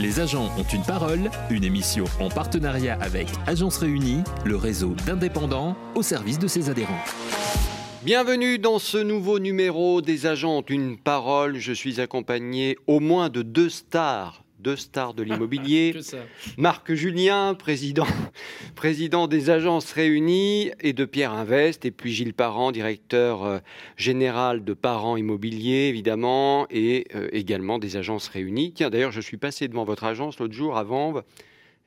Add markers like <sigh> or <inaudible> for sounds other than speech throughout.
Les agents ont une parole, une émission en partenariat avec Agence Réunie, le réseau d'indépendants au service de ses adhérents. Bienvenue dans ce nouveau numéro des agents ont une parole. Je suis accompagné au moins de deux stars deux stars de <laughs> l'immobilier. Marc Julien, président, <laughs> président des agences réunies, et de Pierre Invest, et puis Gilles Parent, directeur euh, général de Parents Immobilier, évidemment, et euh, également des agences réunies. Tiens, d'ailleurs, je suis passé devant votre agence l'autre jour à Vanves,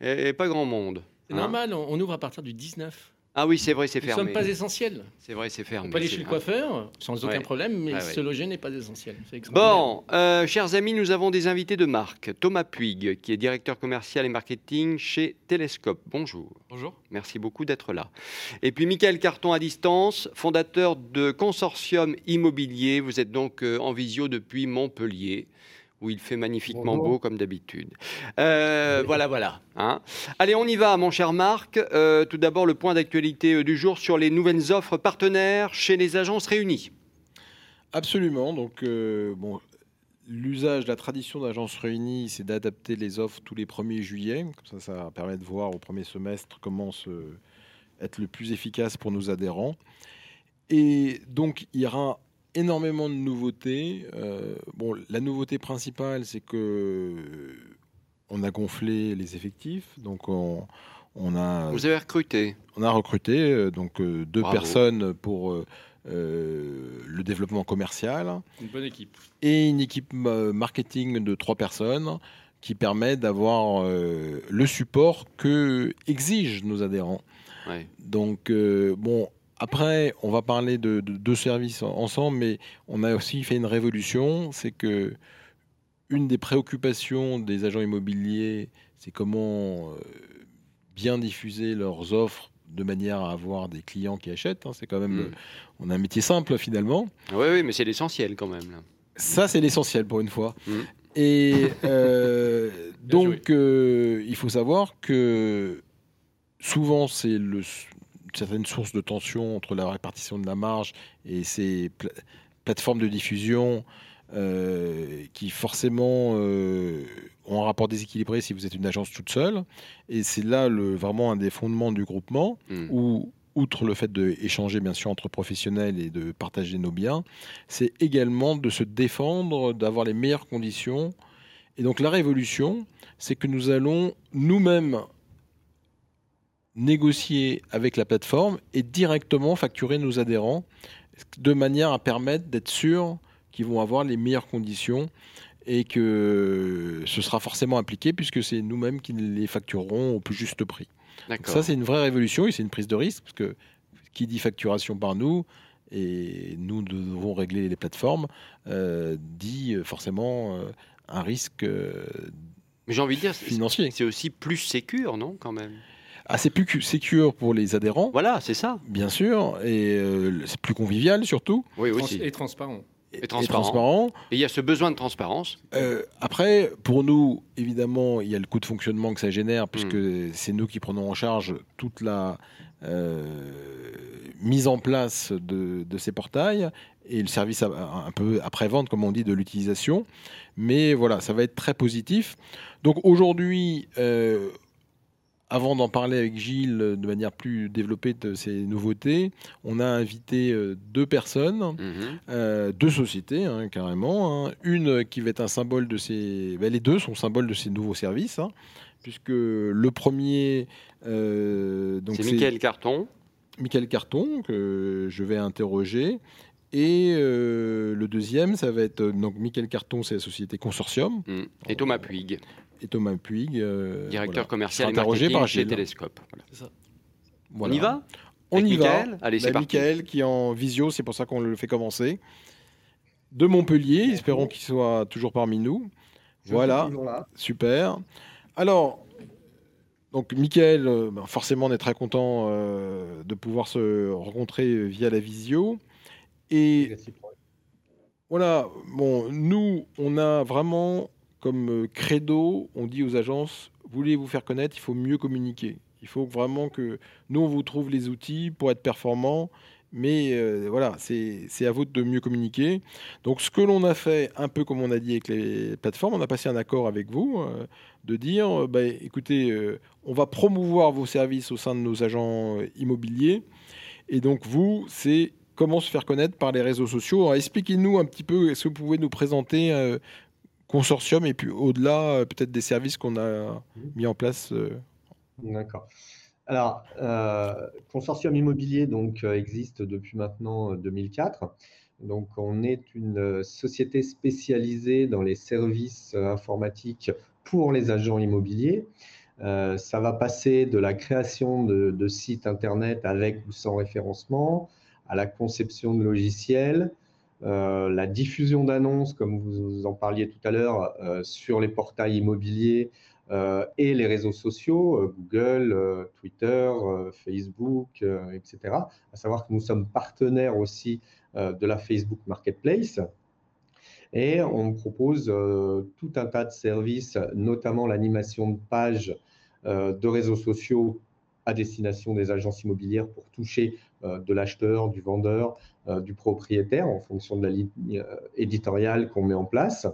et, pas grand monde. C'est normal, on ouvre à partir du 19. Ah oui, c'est vrai, c'est fermé. Nous ne sommes pas essentiels. C'est vrai, c'est fermé. On peut aller chez le coiffeur sans aucun problème, mais se loger n'est pas essentiel. Bon, euh, chers amis, nous avons des invités de marque. Thomas Puig, qui est directeur commercial et marketing chez Telescope. Bonjour. Bonjour. Merci beaucoup d'être là. Et puis Michael Carton à distance, fondateur de Consortium Immobilier. Vous êtes donc euh, en visio depuis Montpellier où il fait magnifiquement beau comme d'habitude. Euh, voilà, voilà. Hein. Allez, on y va, mon cher Marc. Euh, tout d'abord, le point d'actualité euh, du jour sur les nouvelles offres partenaires chez les agences réunies. Absolument. Donc, bon, l'usage, la tradition d'agences réunies, c'est d'adapter les offres tous les 1er juillet. Comme ça, ça permet de voir au premier semestre comment se, être le plus efficace pour nos adhérents. Et donc, il y aura énormément de nouveautés. Euh, bon, la nouveauté principale, c'est que on a gonflé les effectifs, donc on, a. Vous avez recruté. On a recruté euh, donc euh, deux personnes pour le développement commercial. Une bonne équipe. Et une équipe marketing de trois personnes qui permet d'avoir le support que exigent nos adhérents. Donc bon, après, on va parler de deux services ensemble, mais on a aussi fait une révolution. C'est que une des préoccupations des agents immobiliers, c'est comment euh, bien diffuser leurs offres de manière à avoir des clients qui achètent. Hein. C'est quand même, mm. on a un métier simple finalement. Oui, oui, mais c'est l'essentiel quand même. Ça, c'est l'essentiel pour une fois. Mm. Et euh, <laughs> donc, euh, il faut savoir que souvent, c'est le, certaines sources de tension entre la répartition de la marge et ces plateformes de diffusion euh, qui forcément euh, ont un rapport déséquilibré si vous êtes une agence toute seule. Et c'est là le, vraiment un des fondements du groupement hmm. où outre le fait d'échanger bien sûr entre professionnels et de partager nos biens, c'est également de se défendre, d'avoir les meilleures conditions. Et donc la révolution, c'est que nous allons nous-mêmes négocier avec la plateforme et directement facturer nos adhérents de manière à permettre d'être sûr qu'ils vont avoir les meilleures conditions et que ce sera forcément appliqué puisque c'est nous-mêmes qui les facturerons au plus juste prix. ça, c'est une vraie révolution et c'est une prise de risque parce que qui dit facturation par nous et nous devons régler les plateformes euh, dit forcément euh, un risque euh, j'ai envie de dire, financier. C'est aussi plus sécure, non, quand même? Ah, c'est plus secure pour les adhérents. Voilà, c'est ça. Bien sûr, et euh, c'est plus convivial surtout. Oui, aussi. Et transparent. Et transparent. Et il y a ce besoin de transparence. Euh, après, pour nous, évidemment, il y a le coût de fonctionnement que ça génère, puisque hmm. c'est nous qui prenons en charge toute la euh, mise en place de, ces portails et le service un peu après-vente, comme on dit, de l'utilisation. Mais voilà, ça va être très positif. Donc aujourd'hui, avant d'en parler avec Gilles de manière plus développée de ces nouveautés, on a invité euh, deux personnes, mhm. euh, deux sociétés hein, carrément. Hein. Une qui va être un symbole de ces... Ben, les deux sont symboles de ces nouveaux services, hein, puisque le premier... Euh, c'est Michael Carton. Michael Carton, que je vais interroger. Et le deuxième, ça va être donc Michael Carton, c'est la société Consortium. Mm. Et Thomas Puig et Thomas Puig. Euh, Directeur commercial et marketing par chez Télescope. On y va On y va. Allez, c'est bah, parti. Michael qui est en visio, c'est pour ça qu'on le fait commencer. De Montpellier, espérons qu'il soit toujours parmi nous. voilà, super. Alors, donc Michael, euh, bah, forcément, on est très content euh, de pouvoir se rencontrer via la visio. Et voilà, bon, nous, on a vraiment comme euh, credo, on dit aux agences, voulez vous faire connaître, il faut mieux communiquer. Il faut vraiment que nous, on vous trouve les outils pour être performants mais euh, voilà, c'est à vous de mieux communiquer. Donc ce que l'on a fait, un peu comme on a dit avec les plateformes, on a passé un accord avec vous euh, de dire, bah, écoutez, on va promouvoir vos services au sein de nos agents immobiliers. Et donc vous, c'est comment se faire connaître par les réseaux sociaux. Expliquez-nous un petit peu, est-ce que vous pouvez nous présenter consortium et puis au-delà, peut-être des services qu'on a mis en place D'accord. Alors, euh, Consortium Immobilier donc, euh, existe depuis maintenant 2004. Euh, donc, on est une société spécialisée dans les services informatiques pour les agents immobiliers. ça va passer de la création de, sites Internet avec ou sans référencement à la conception de logiciels, la diffusion d'annonces, comme vous en parliez tout à l'heure, sur les portails immobiliers euh, et les réseaux sociaux, euh, Google, euh, Twitter, Facebook, etc. À savoir que nous sommes partenaires aussi de la Facebook Marketplace. Et on propose tout un tas de services, notamment l'animation de pages de réseaux sociaux à destination des agences immobilières pour toucher de l'acheteur, du vendeur, du propriétaire en fonction de la ligne éditoriale qu'on met en place.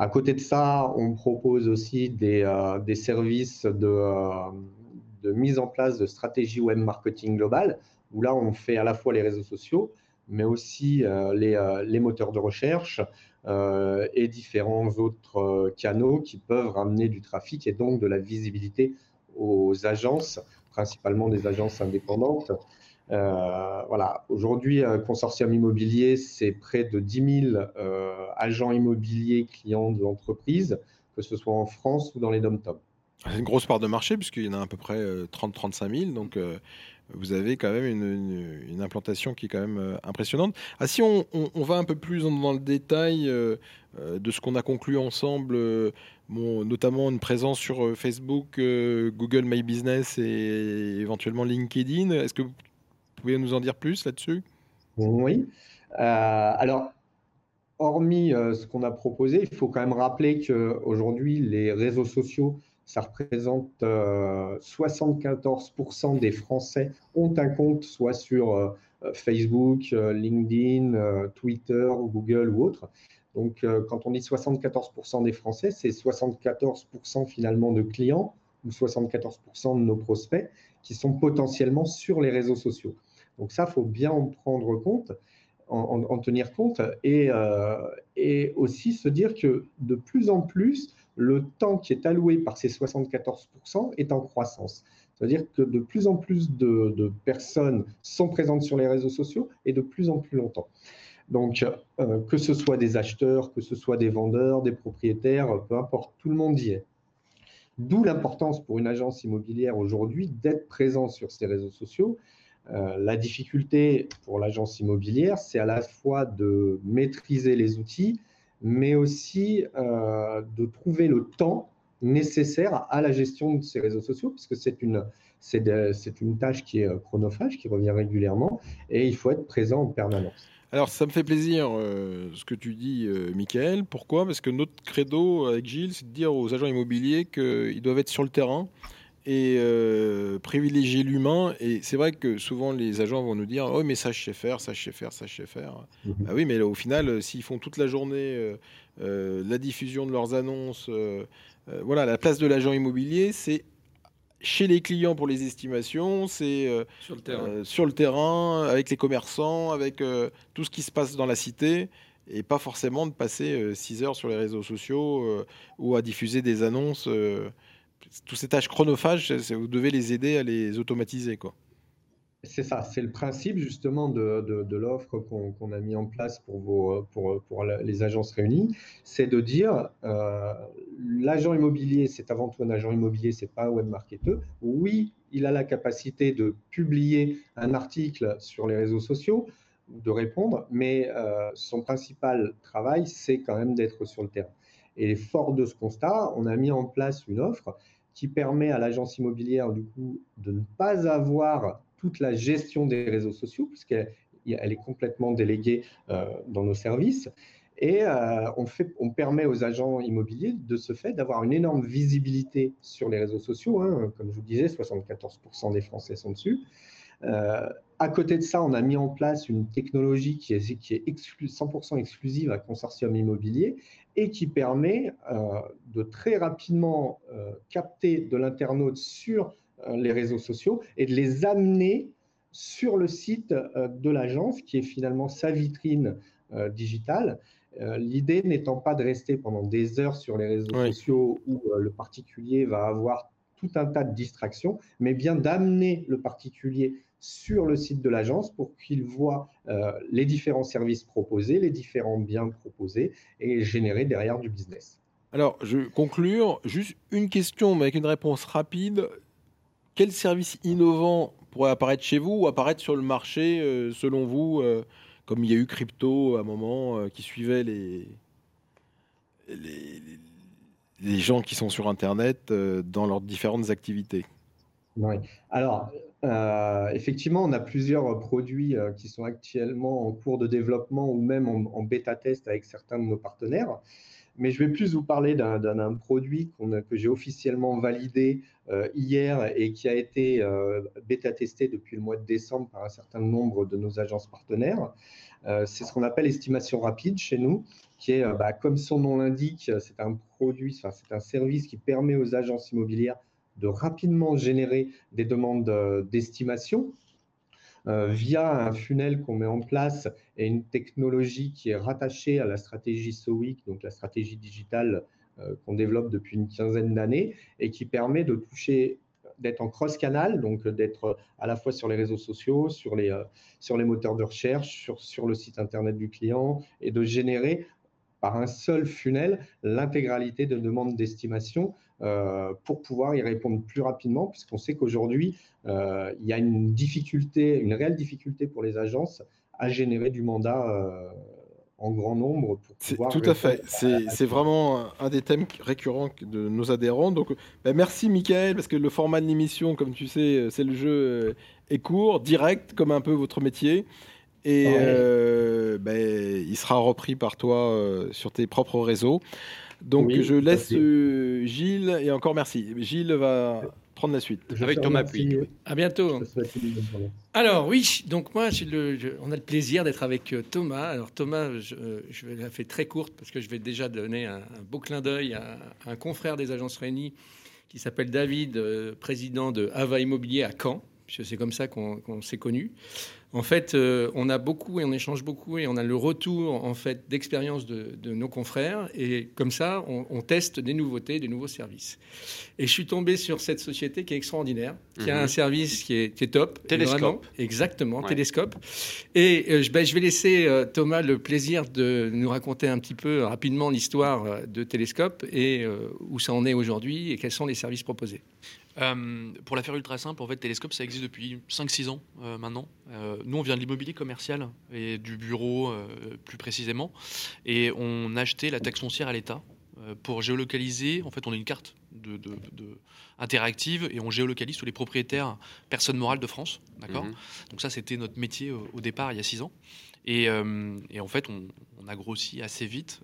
À côté de ça, on propose aussi des, euh, services euh, de, mise en place de stratégie web marketing globale, où là, on fait à la fois les réseaux sociaux, mais aussi euh, les, moteurs de recherche et différents autres canaux qui peuvent ramener du trafic et donc de la visibilité aux agences, principalement des agences indépendantes, euh, voilà, aujourd'hui, euh, Consortium Immobilier, c'est près de 10 000 euh, agents immobiliers clients de l'entreprise, que ce soit en France ou dans les dom C'est une grosse part de marché, puisqu'il y en a à peu près 30-35 000. Donc, vous avez quand même une, implantation qui est quand même impressionnante. Ah, si on, va un peu plus dans, le détail de ce qu'on a conclu ensemble, notamment une présence sur Facebook, Google My Business et éventuellement LinkedIn, est-ce que vous pouvez nous en dire plus là-dessus? Oui. Euh, alors, hormis euh, ce qu'on a proposé, il faut quand même rappeler qu'aujourd'hui, les réseaux sociaux, ça représente 74% euh, des Français ont un compte soit sur Facebook, LinkedIn, Twitter, Google ou autre. Donc, quand on dit 74% des Français, c'est 74% finalement de clients ou 74% de nos prospects qui sont potentiellement sur les réseaux sociaux. Donc ça, il faut bien en prendre compte, en, tenir compte euh, et, aussi se dire que de plus en plus, le temps qui est alloué par ces 74% est en croissance. C'est-à-dire que de plus en plus de, personnes sont présentes sur les réseaux sociaux et de plus en plus longtemps. Donc, euh, que ce soit des acheteurs, que ce soit des vendeurs, des propriétaires, peu importe, tout le monde y est. D'où l'importance pour une agence immobilière aujourd'hui d'être présent sur ces réseaux sociaux euh, la difficulté pour l'agence immobilière, c'est à la fois de maîtriser les outils, mais aussi euh, de trouver le temps nécessaire à la gestion de ces réseaux sociaux, puisque c'est une, c'est, une tâche qui est chronophage, qui revient régulièrement, et il faut être présent en permanence. Alors, ça me fait plaisir euh, ce que tu dis, euh, Michael. Pourquoi? Parce que notre credo avec Gilles, c'est de dire aux agents immobiliers qu'ils doivent être sur le terrain et euh, privilégier l'humain. Et c'est vrai que souvent les agents vont nous dire Oh, mais ça je sais faire, ça je sais faire, ça je sais faire. Bah oui, mais au final, euh, s'ils font toute la journée euh, la diffusion de leurs annonces, voilà, la place de l'agent immobilier, c'est chez les clients pour les estimations, c'est sur, sur, le terrain, avec les commerçants, avec tout ce qui se passe dans la cité et pas forcément de passer 6 heures sur les réseaux sociaux ou à diffuser des annonces tous ces tâches chronophages, vous devez les aider à les automatiser. quoi. C'est ça, c'est le principe justement de, de, l'offre qu'on a mis en place pour, vos, pour, pour les agences réunies, c'est de dire euh, l'agent immobilier, c'est avant tout un agent immobilier, c'est pas un web marketeur. Oui, il a la capacité de publier un article sur les réseaux sociaux, de répondre, mais euh, son principal travail, c'est quand même d'être sur le terrain. Et fort de ce constat, on a mis en place une offre qui permet à l'agence immobilière du coup de ne pas avoir toute la gestion des réseaux sociaux puisqu'elle elle est complètement déléguée euh, dans nos services. Et euh, on, fait, on, permet aux agents immobiliers de ce fait d'avoir une énorme visibilité sur les réseaux sociaux. Hein. Comme je vous disais, 74% des Français sont dessus. à côté de ça, on a mis en place une technologie qui est 100% exclusive à Consortium Immobilier et qui permet de très rapidement capter de l'internaute sur les réseaux sociaux et de les amener sur le site de l'agence, qui est finalement sa vitrine digitale. L'idée n'étant pas de rester pendant des heures sur les réseaux sociaux où le particulier va avoir tout un tas de distractions, mais bien d'amener le particulier sur le site de l'agence pour qu'il voit euh, les différents services proposés, les différents biens proposés et générer derrière du business. Alors, je conclure, juste une question, mais avec une réponse rapide. Quel service innovant pourrait apparaître chez vous ou apparaître sur le marché, euh, selon vous, euh, comme il y a eu crypto à un moment qui suivait les, les, les, gens qui sont sur Internet dans leurs différentes activités? Oui. Alors, euh, effectivement, on a plusieurs produits euh, qui sont actuellement en cours de développement ou même en, bêta-test avec certains de nos partenaires. Mais je vais plus vous parler d'un produit que j'ai officiellement validé euh, hier et qui a été bêta-testé depuis le mois de décembre par un certain nombre de nos agences partenaires. c'est ce qu'on appelle estimation rapide chez nous, qui est, bah, comme son nom l'indique, c'est un produit, c'est un service qui permet aux agences immobilières de rapidement générer des demandes euh, d'estimation euh, via un funnel qu'on met en place et une technologie qui est rattachée à la stratégie SOIC, donc la stratégie digitale euh, qu'on développe depuis une quinzaine d'années et qui permet de toucher d'être en cross-canal, donc d'être à la fois sur les réseaux sociaux, sur les, sur moteurs de recherche, sur, sur le site internet du client et de générer par un seul funnel l'intégralité de demandes d'estimation pour pouvoir y répondre plus rapidement, puisqu'on sait qu'aujourd'hui, euh, il y a une difficulté, une réelle difficulté pour les agences à générer du mandat euh, en grand nombre pour pouvoir. Tout à fait. C'est vraiment un des thèmes récurrents de nos adhérents. Donc, ben, merci Michael, parce que le format de l'émission, comme tu sais, c'est le jeu est court, direct, comme un peu votre métier. Et ben, il sera repris par toi sur tes propres réseaux. Donc je laisse euh, Gilles et encore merci. Gilles va prendre la suite. Avec Thomas puis À bientôt. Alors oui, donc moi on a le plaisir d'être avec euh, Thomas. Alors Thomas, je, euh, vais la faire très courte parce que je vais déjà donner un, beau clin d'œil à, un confrère des agences réunies qui s'appelle David, président de Ava Immobilier à Caen. C'est comme ça qu'on s'est connus. En fait, euh, on a beaucoup et on échange beaucoup et on a le retour en fait d'expérience de, nos confrères et comme ça, on, teste des nouveautés, des nouveaux services. Et je suis tombé sur cette société qui est extraordinaire, qui a mhm. un service qui est, top. Télescope. exactement, télescope. Et euh, ben, je vais laisser euh, Thomas le plaisir de nous raconter un petit peu rapidement l'histoire de Télescope et où ça en est aujourd'hui et quels sont les services proposés. Euh, pour la faire ultra simple, en fait, Télescope, ça existe depuis 5-6 ans euh, maintenant. Euh, nous, on vient de l'immobilier commercial et du bureau plus précisément. Et on a acheté la taxe foncière à l'État pour géolocaliser. En fait, on a une carte de, interactive et on géolocalise tous les propriétaires personnes morales de France. D'accord mhm. Donc, ça, c'était notre métier au, départ, il y a 6 ans. Et, en fait, on, on, a grossi assez vite.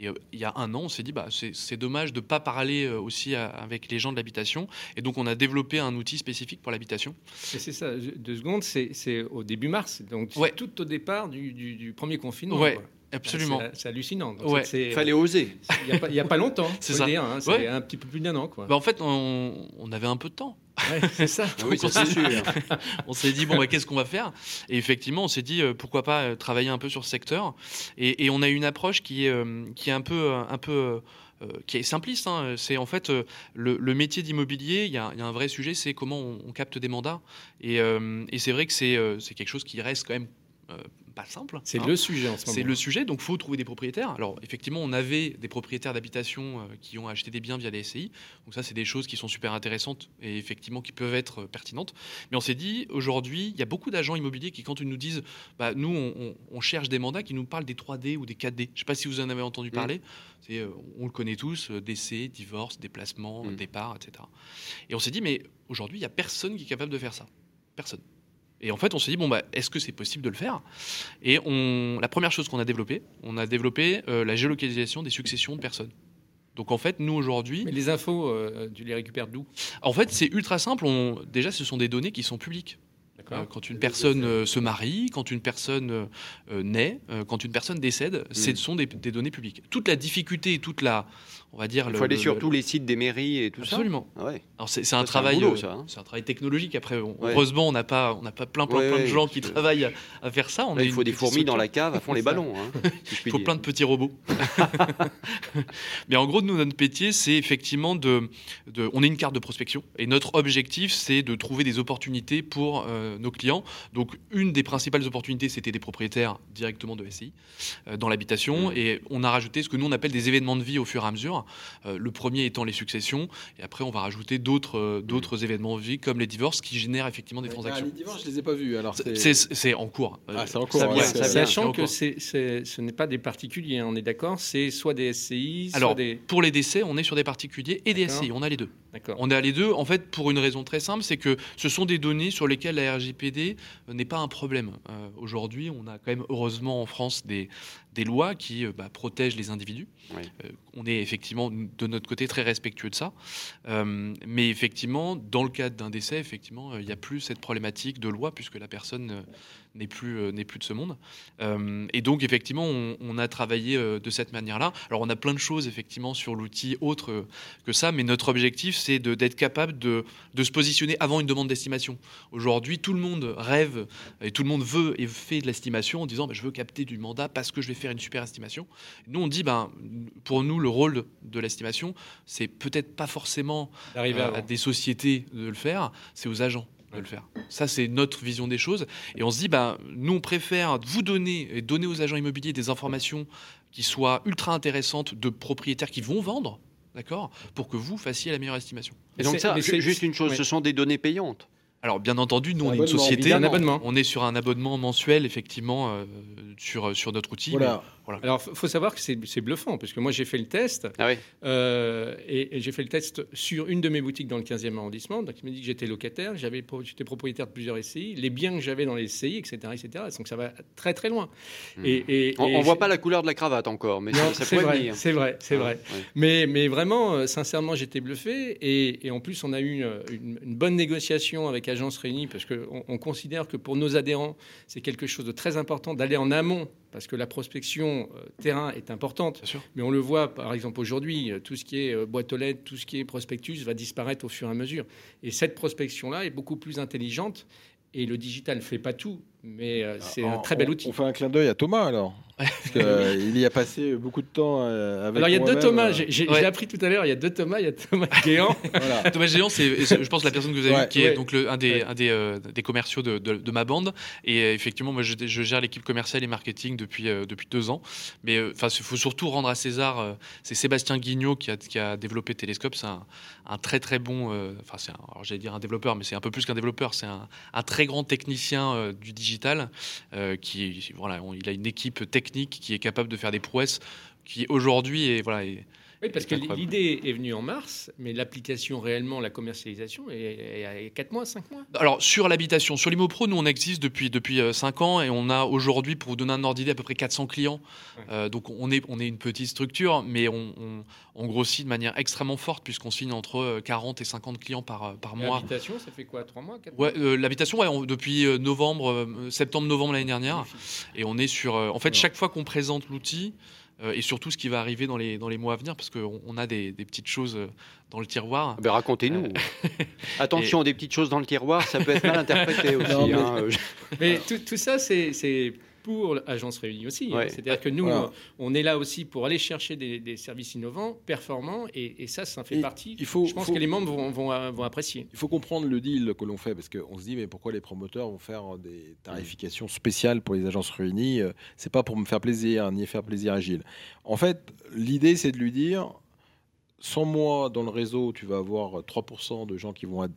Et euh, il y a un an, on s'est dit, bah, c'est dommage de ne pas parler euh, aussi avec les gens de l'habitation. Et donc, on a développé un outil spécifique pour l'habitation. C'est ça, deux secondes, c'est au début mars. Donc, c'est tout au départ du, premier confinement. Ouais. Absolument. C'est hallucinant. Il fallait oser. Il n'y a, pas longtemps, <laughs> c'est ça. Hein, c'est un petit peu plus d'un an. Quoi. Bah, en fait, on, on, avait un peu de temps. C'est ça. oui, c'est sûr. <laughs> on s'est dit, bon, bah, qu'est-ce qu'on va faire? Et effectivement, on s'est dit, euh, pourquoi pas euh, travailler un peu sur ce secteur. Et, et on a une approche qui est, euh, qui est un peu. Un peu qui est simpliste. Hein. C'est en fait le, le métier d'immobilier. Il y, y, a un vrai sujet, c'est comment on, on, capte des mandats. Et, et c'est vrai que c'est quelque chose qui reste quand même pas simple. C'est hein. le sujet en ce moment. C'est le sujet, donc faut trouver des propriétaires. Alors effectivement, on avait des propriétaires d'habitation euh, qui ont acheté des biens via des SCI, donc ça c'est des choses qui sont super intéressantes et effectivement qui peuvent être euh, pertinentes. Mais on s'est dit aujourd'hui, il y a beaucoup d'agents immobiliers qui quand ils nous disent, bah, nous on, cherche des mandats qui nous parlent des 3D ou des 4D. Je ne sais pas si vous en avez entendu parler. C'est, euh, on le connaît tous, décès, divorce, déplacement, mm. départ, etc. Et on s'est dit, mais aujourd'hui, il n'y a personne qui est capable de faire ça. Personne. Et en fait, on s'est dit, bon, bah, est-ce que c'est possible de le faire? Et on, la première chose qu'on a développée, on a développé euh, la géolocalisation des successions de personnes. Donc en fait, nous aujourd'hui. Mais les infos, euh, tu les récupères d'où? En fait, c'est ultra simple. On, déjà, ce sont des données qui sont publiques. quand une personne se marie, quand une personne naît, quand une personne décède, mmh. ce sont des, des, données publiques. Toute la difficulté, toute la, on va dire. Il faut aller sur tous les sites des mairies et tout ça. Absolument. Ah c'est un travail, euh, hein. c'est un travail technologique. Après, heureusement, on n'a pas, on n'a pas plein, plein, de gens qui travaillent à, faire ça. On il faut des fourmis dans la cave à fond les <laughs> ballons. Hein, <laughs> il faut plein de petits robots. <laughs> Mais en gros, nous, notre métier, c'est effectivement de, de, on est une carte de prospection et notre objectif, c'est de trouver des opportunités pour euh, nos clients. Donc, une des principales opportunités, c'était des propriétaires directement de SCI euh, dans l'habitation, mmh. et on a rajouté ce que nous on appelle des événements de vie au fur et à mesure. Euh, le premier étant les successions, et après on va rajouter d'autres euh, d'autres événements de vie comme les divorces qui génèrent effectivement des transactions. les divorces, je les ai pas vus. Alors c'est en cours. Ah, c'est en cours. Sachant que ce n'est pas des particuliers, hein, on est d'accord. C'est soit des SCI, alors des... pour les décès, on est sur des particuliers et des SCI. On a les deux. On a les deux. En fait, pour une raison très simple, c'est que ce sont des données sur lesquelles la RGPD euh, n'est pas un problème. Aujourd'hui, on a quand même heureusement en France des, des lois qui bah, protègent les individus. on est effectivement de notre côté très respectueux de ça. Euh, mais effectivement, dans le cadre d'un décès, effectivement, euh, il n'y a plus cette problématique de loi puisque la personne euh, n'est plus, n'est plus de ce monde. et donc, effectivement, on, a travaillé de cette manière-là. Alors, on a plein de choses, effectivement, sur l'outil autre que ça, mais notre objectif, c'est d'être capable de, de, se positionner avant une demande d'estimation. Aujourd'hui, tout le monde rêve et tout le monde veut et fait de l'estimation en disant bah, je veux capter du mandat parce que je vais faire une super estimation. Nous, on dit ben, pour nous, le rôle de l'estimation, c'est peut-être pas forcément euh, à des sociétés de le faire, c'est aux agents de le faire. Ça, c'est notre vision des choses. Et on se dit, bah, nous, on préfère vous donner et donner aux agents immobiliers des informations qui soient ultra intéressantes de propriétaires qui vont vendre, d'accord, pour que vous fassissiez la meilleure estimation. Et donc ça, juste une chose, ce sont des données payantes. Alors bien entendu, nous on est une société, on est sur un abonnement mensuel effectivement euh, sur, sur notre outil. Voilà. Alors, il faut savoir que c'est bluffant, parce que moi, j'ai fait le test. Ah euh, et, j'ai fait le test sur une de mes boutiques dans le 15e arrondissement. Donc, il m'a dit que j'étais locataire, j'étais propriétaire de plusieurs SCI, les biens que j'avais dans les SCI, etc., etc. Donc, ça va très, très loin. Hmm. Et, on ne voit pas la couleur de la cravate encore, mais ça, c'est vrai, C'est vrai, c'est vrai. Mais, mais vraiment, euh, sincèrement, j'étais bluffé. Et, en plus, on a eu une, bonne négociation avec Agence Réunie, parce qu'on on considère que pour nos adhérents, c'est quelque chose de très important d'aller en amont parce que la prospection euh, terrain est importante. Mais on le voit, par exemple, aujourd'hui, euh, tout ce qui est euh, boîte aux lettres, tout ce qui est prospectus va disparaître au fur et à mesure. Et cette prospection-là est beaucoup plus intelligente. Et le digital ne fait pas tout, mais c'est un très bel outil. On fait un clin d'œil à Thomas alors. Euh, il y a passé beaucoup de temps euh, avec. Alors il y a deux Thomas. Euh, j'ai appris tout à l'heure. Il y a deux Thomas. Il y a Thomas <laughs> Géant. Thomas Géant, c'est je pense la personne que vous avez qui est donc le, un des un des, des commerciaux de, de, ma bande. Et effectivement, moi je, je gère l'équipe commerciale et marketing depuis depuis deux ans. Mais enfin, il faut surtout rendre à César. c'est Sébastien Guignot qui a qui a développé Télescope. C'est un, un, très très bon. Enfin, c'est j'allais dire un développeur, mais c'est un peu plus qu'un développeur. C'est un, un, très grand technicien du digital qui voilà, il a une équipe technique qui est capable de faire des prouesses qui aujourd'hui est voilà oui, parce que l'idée est venue en mars, mais l'application réellement, la commercialisation, est, à 4 mois, 5 mois? Alors, sur l'habitation, sur l'ImoPro, nous, on existe depuis, depuis 5 euh, ans et on a aujourd'hui, pour vous donner un ordre d'idée, à peu près 400 clients. Euh, donc, on est, on est une petite structure, mais on, on, grossit de manière extrêmement forte puisqu'on signe entre 40 euh, et 50 clients par, par mois. L'habitation, ça fait quoi 3 mois 4 ouais, L'habitation, ouais, depuis novembre, septembre-novembre l'année dernière. Et on est sur. en fait, chaque fois qu'on présente l'outil, et surtout ce qui va arriver dans les, dans les mois à venir, parce qu'on on a des, des, petites choses euh, dans le tiroir. Ah ben, racontez-nous. Euh, <laughs> Attention, des petites choses dans le tiroir, ça peut être mal <laughs> interprété aussi. mais, hein, <laughs> mais tout, tout, ça, c'est pour l'agence réunie aussi. Hein. C'est-à-dire que nous, on est là aussi pour aller chercher des, services innovants, performants, et, ça, ça en fait partie. Il faut, je pense que les membres vont, vont, vont, apprécier. Il faut comprendre le deal que l'on fait, parce qu'on se dit, mais pourquoi les promoteurs vont faire des tarifications spéciales pour les agences réunies C'est pas pour me faire plaisir, ni faire plaisir à Gilles. En fait, l'idée, c'est de lui dire, sans moi, dans le réseau, tu vas avoir 3% de gens qui vont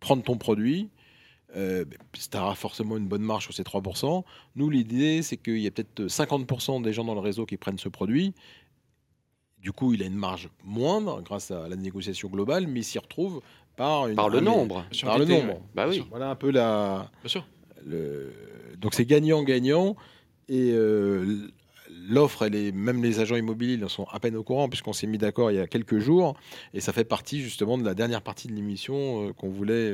prendre ton produit euh, tu auras forcément une bonne marge sur ces 3%. Nous, l'idée, c'est qu'il y a peut-être 50% des gens dans le réseau qui prennent ce produit. Du coup, il a une marge moindre grâce à la négociation globale, mais il s'y retrouve par, par le nombre. Par le nombre. Bah oui. Voilà un peu la. Bien sûr. Le... Donc c'est gagnant-gagnant. Et euh, l'offre, elle est, même les agents immobiliers ils en sont à peine au courant, puisqu'on s'est mis d'accord il y a quelques jours. Et ça fait partie justement de la dernière partie de l'émission euh, qu'on voulait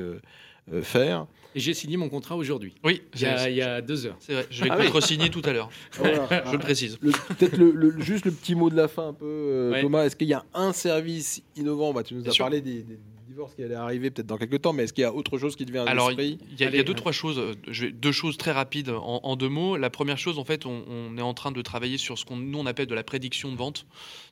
faire. Et j'ai signé mon contrat aujourd'hui. Oui, il y, a, il y, a, deux heures. C'est vrai. Je vais ah contre-signer tout à l'heure. <laughs> <laughs> je le précise. Peut-être le, juste le petit mot de la fin un peu, Thomas. Est-ce qu'il y a un service innovant? Bah, Tu nous as parlé des divorce qui allait arriver peut-être dans quelques temps, mais est-ce qu'il y a autre chose qui devient Alors, il y, a deux, trois choses, je vais, deux choses très rapides en, deux mots. La première chose, en fait, on, est en train de travailler sur ce qu'on nous on appelle de la prédiction de vente.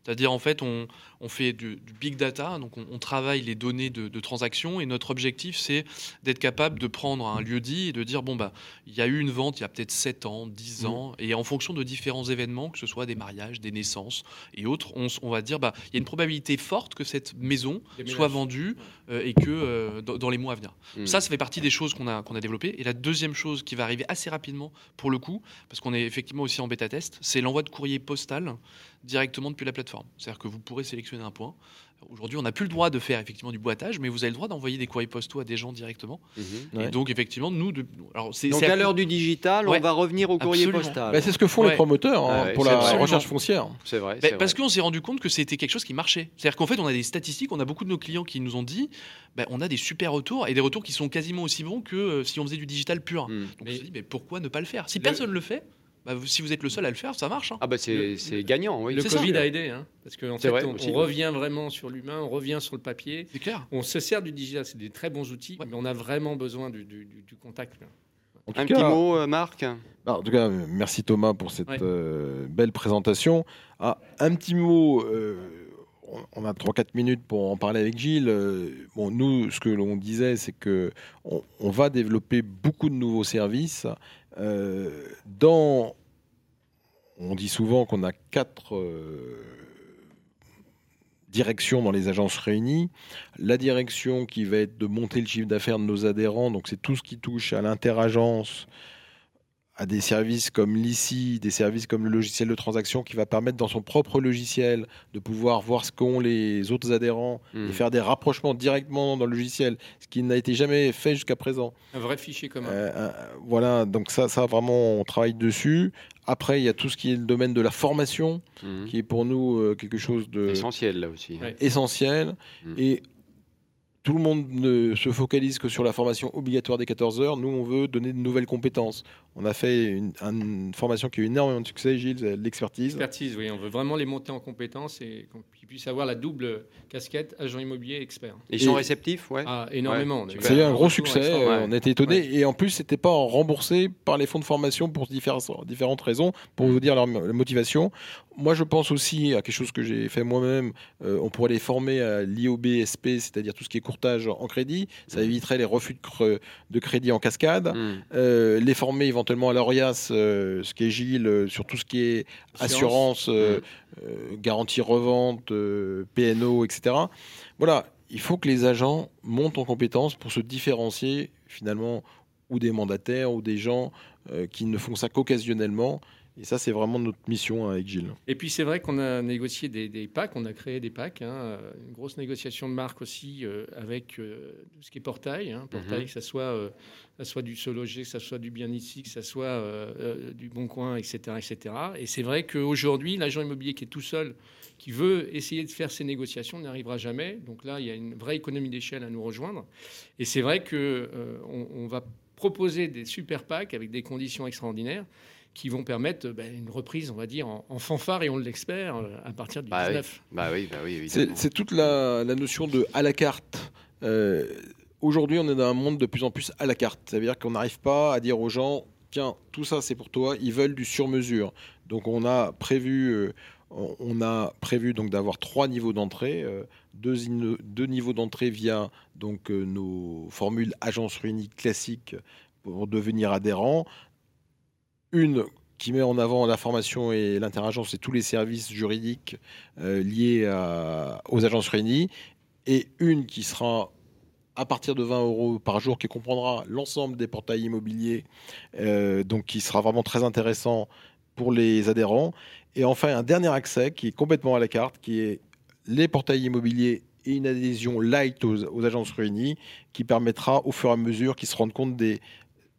C'est-à-dire, en fait, on, on fait du, big data, donc on, travaille les données de, de transactions, et notre objectif, c'est d'être capable de prendre un lieu dit et de dire, bon, bah, il y a eu une vente il y a peut-être 7 ans, 10 mmh. ans, et en fonction de différents événements, que ce soit des mariages, des naissances et autres, on, on va dire, bah, il y a une probabilité forte que cette maison soit vendue et que euh, dans, les mois à venir. Hmm. Ça, ça fait partie des choses qu'on a, qu'on a développées. Et la deuxième chose qui va arriver assez rapidement, pour le coup, parce qu'on est effectivement aussi en bêta test, c'est l'envoi de courrier postal directement depuis la plateforme. C'est-à-dire que vous pourrez sélectionner un point, Aujourd'hui, on n'a plus le droit de faire effectivement du boîtage, mais vous avez le droit d'envoyer des courriers postaux à des gens directement. Mhm. Et donc, effectivement, nous. De... Alors, c'est, donc, à l'heure du digital, on va revenir au courrier postal. Bah, c'est ce que font les promoteurs hein, pour la recherche foncière. C'est vrai. Bah, parce qu'on s'est rendu compte que c'était quelque chose qui marchait. C'est-à-dire qu'en fait, on a des statistiques, on a beaucoup de nos clients qui nous ont dit bah, on a des super retours et des retours qui sont quasiment aussi bons que euh, si on faisait du digital pur. Hmm. Donc, on s'est dit mais pourquoi ne pas le faire? Si personne ne le fait, bah, si vous êtes le seul à le faire, ça marche. Hein. Ah bah c'est gagnant, oui. Le Covid a aidé, hein, parce qu'en fait, on, revient vraiment sur l'humain, on revient sur le papier. C'est clair. On se sert du digital, c'est des très bons outils, mais on a vraiment besoin du, contact. Un petit mot, euh, Marc? bah, En tout cas, merci Thomas pour cette euh, belle présentation. Ah, un petit mot, euh, on a 3-4 minutes pour en parler avec Gilles. bon, nous, ce que l'on disait, c'est que on, va développer beaucoup de nouveaux services euh, dans, on dit souvent qu'on a quatre euh, directions dans les agences réunies. La direction qui va être de monter le chiffre d'affaires de nos adhérents, donc c'est tout ce qui touche à l'interagence, à des services comme l'ICI, des services comme le logiciel de transaction qui va permettre dans son propre logiciel de pouvoir voir ce qu'ont les autres adhérents et hmm. faire des rapprochements directement dans le logiciel, ce qui n'a été jamais fait jusqu'à présent. Un vrai fichier commun. Euh, voilà, donc ça, ça vraiment, on travaille dessus. Après, il y a tout ce qui est le domaine de la formation, hmm. qui est pour nous euh, quelque chose de... Essentiel là aussi. Essentiel. Hmm. Et tout le monde ne se focalise que sur la formation obligatoire des 14 heures. Nous, on veut donner de nouvelles compétences. On a fait une, formation qui a eu énormément de succès, Gilles, l'expertise. L'expertise, oui. On veut vraiment les monter en compétences et qu'ils puissent avoir la double casquette agent immobilier expert. ils sont réceptifs, ouais. Ah, énormément. C'est eu un gros succès. On était étonnés. Et en plus, c'était pas remboursé par les fonds de formation pour différentes raisons. Pour vous dire leur motivation, moi, je pense aussi à quelque chose que j'ai fait moi-même. Euh, on pourrait les former à l'IOBSP, c'est-à-dire tout ce qui est courtage en crédit. Ça mmh. éviterait les refus de, crédit en cascade. Euh, les former éventuellement à l'ORIAS, euh, ce qui est Gilles, sur tout ce qui est assurance, mmh. garantie revente, PNO, etc. Voilà, il faut que les agents montent en compétences pour se différencier finalement ou des mandataires ou des gens qui ne font ça qu'occasionnellement et ça, c'est vraiment notre mission hein, avec Gilles. Et puis, c'est vrai qu'on a négocié des, packs, on a créé des packs, hein, une grosse négociation de marque aussi euh, avec euh, ce qui est portail. Hein, portail, mhm. que ça soit, euh, ça soit du Sologer, que ça soit du Bien ici, que ça soit du Bon Coin, etc. etc. Et c'est vrai qu'aujourd'hui, l'agent immobilier qui est tout seul, qui veut essayer de faire ces négociations, n'arrivera jamais. Donc là, il y a une vraie économie d'échelle à nous rejoindre. Et c'est vrai qu'on on va proposer des super packs avec des conditions extraordinaires qui vont permettre ben, une reprise, on va dire, en, fanfare et on l'espère euh, à partir du 19. Bah oui, bah oui, c'est toute la, notion de à la carte. Euh, aujourd'hui, on est dans un monde de plus en plus à la carte. Ça veut dire qu'on n'arrive pas à dire aux gens, tiens, tout ça c'est pour toi. Ils veulent du sur-mesure. Donc on a prévu, euh, on a prévu donc d'avoir trois niveaux d'entrée. deux, deux, niveaux d'entrée via donc nos formules agence réunie classiques pour devenir adhérent, une qui met en avant la formation et l'interagence et tous les services juridiques euh, liés aux agences réunies, et une qui sera à partir de 20 euros par jour, qui comprendra l'ensemble des portails immobiliers, euh, donc qui sera vraiment très intéressant pour les adhérents. Et enfin, un dernier accès qui est complètement à la carte, qui est les portails immobiliers et une adhésion light aux, aux agences réunies, qui permettra au fur et à mesure qu'ils se rendent compte des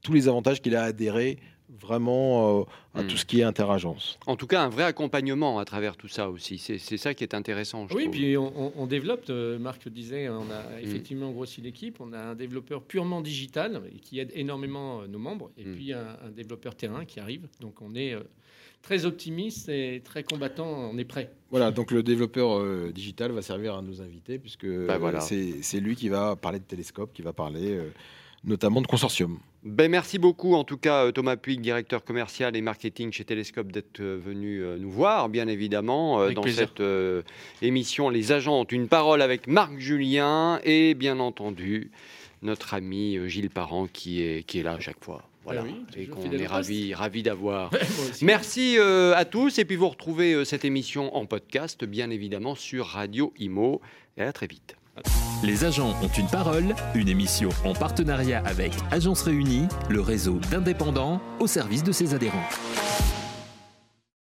tous les avantages qu'il a adhéré vraiment à tout hmm. ce qui est interagence. En tout cas, un vrai accompagnement à travers tout ça aussi. C'est ça qui est intéressant. oui, puis on, développe, Marc le disait, on a hmm. effectivement grossi l'équipe. On a un développeur purement digital qui aide énormément nos membres, et puis un, un, développeur terrain qui arrive. Donc on est très optimiste et très combattant, on est prêt. Voilà, donc le développeur euh, digital va servir à nos invités, puisque bah, c'est lui qui va parler de télescope, qui va parler euh, notamment de consortium. Ben, merci beaucoup en tout cas euh, Thomas Puig, directeur commercial et marketing chez Télescope, d'être venu nous voir, bien évidemment, dans cette émission. Les agents ont une parole avec Marc Julien et bien entendu notre ami Gilles Parent qui est, qui est là à chaque fois. Voilà, eh et qu'on est ravi, ravi d'avoir. <laughs> Merci euh, à tous, et puis vous retrouvez euh, cette émission en podcast, bien évidemment, sur Radio Imo. Et à très vite. Les agents ont une parole, une émission en partenariat avec Agence Réunie, le réseau d'indépendants au service de ses adhérents.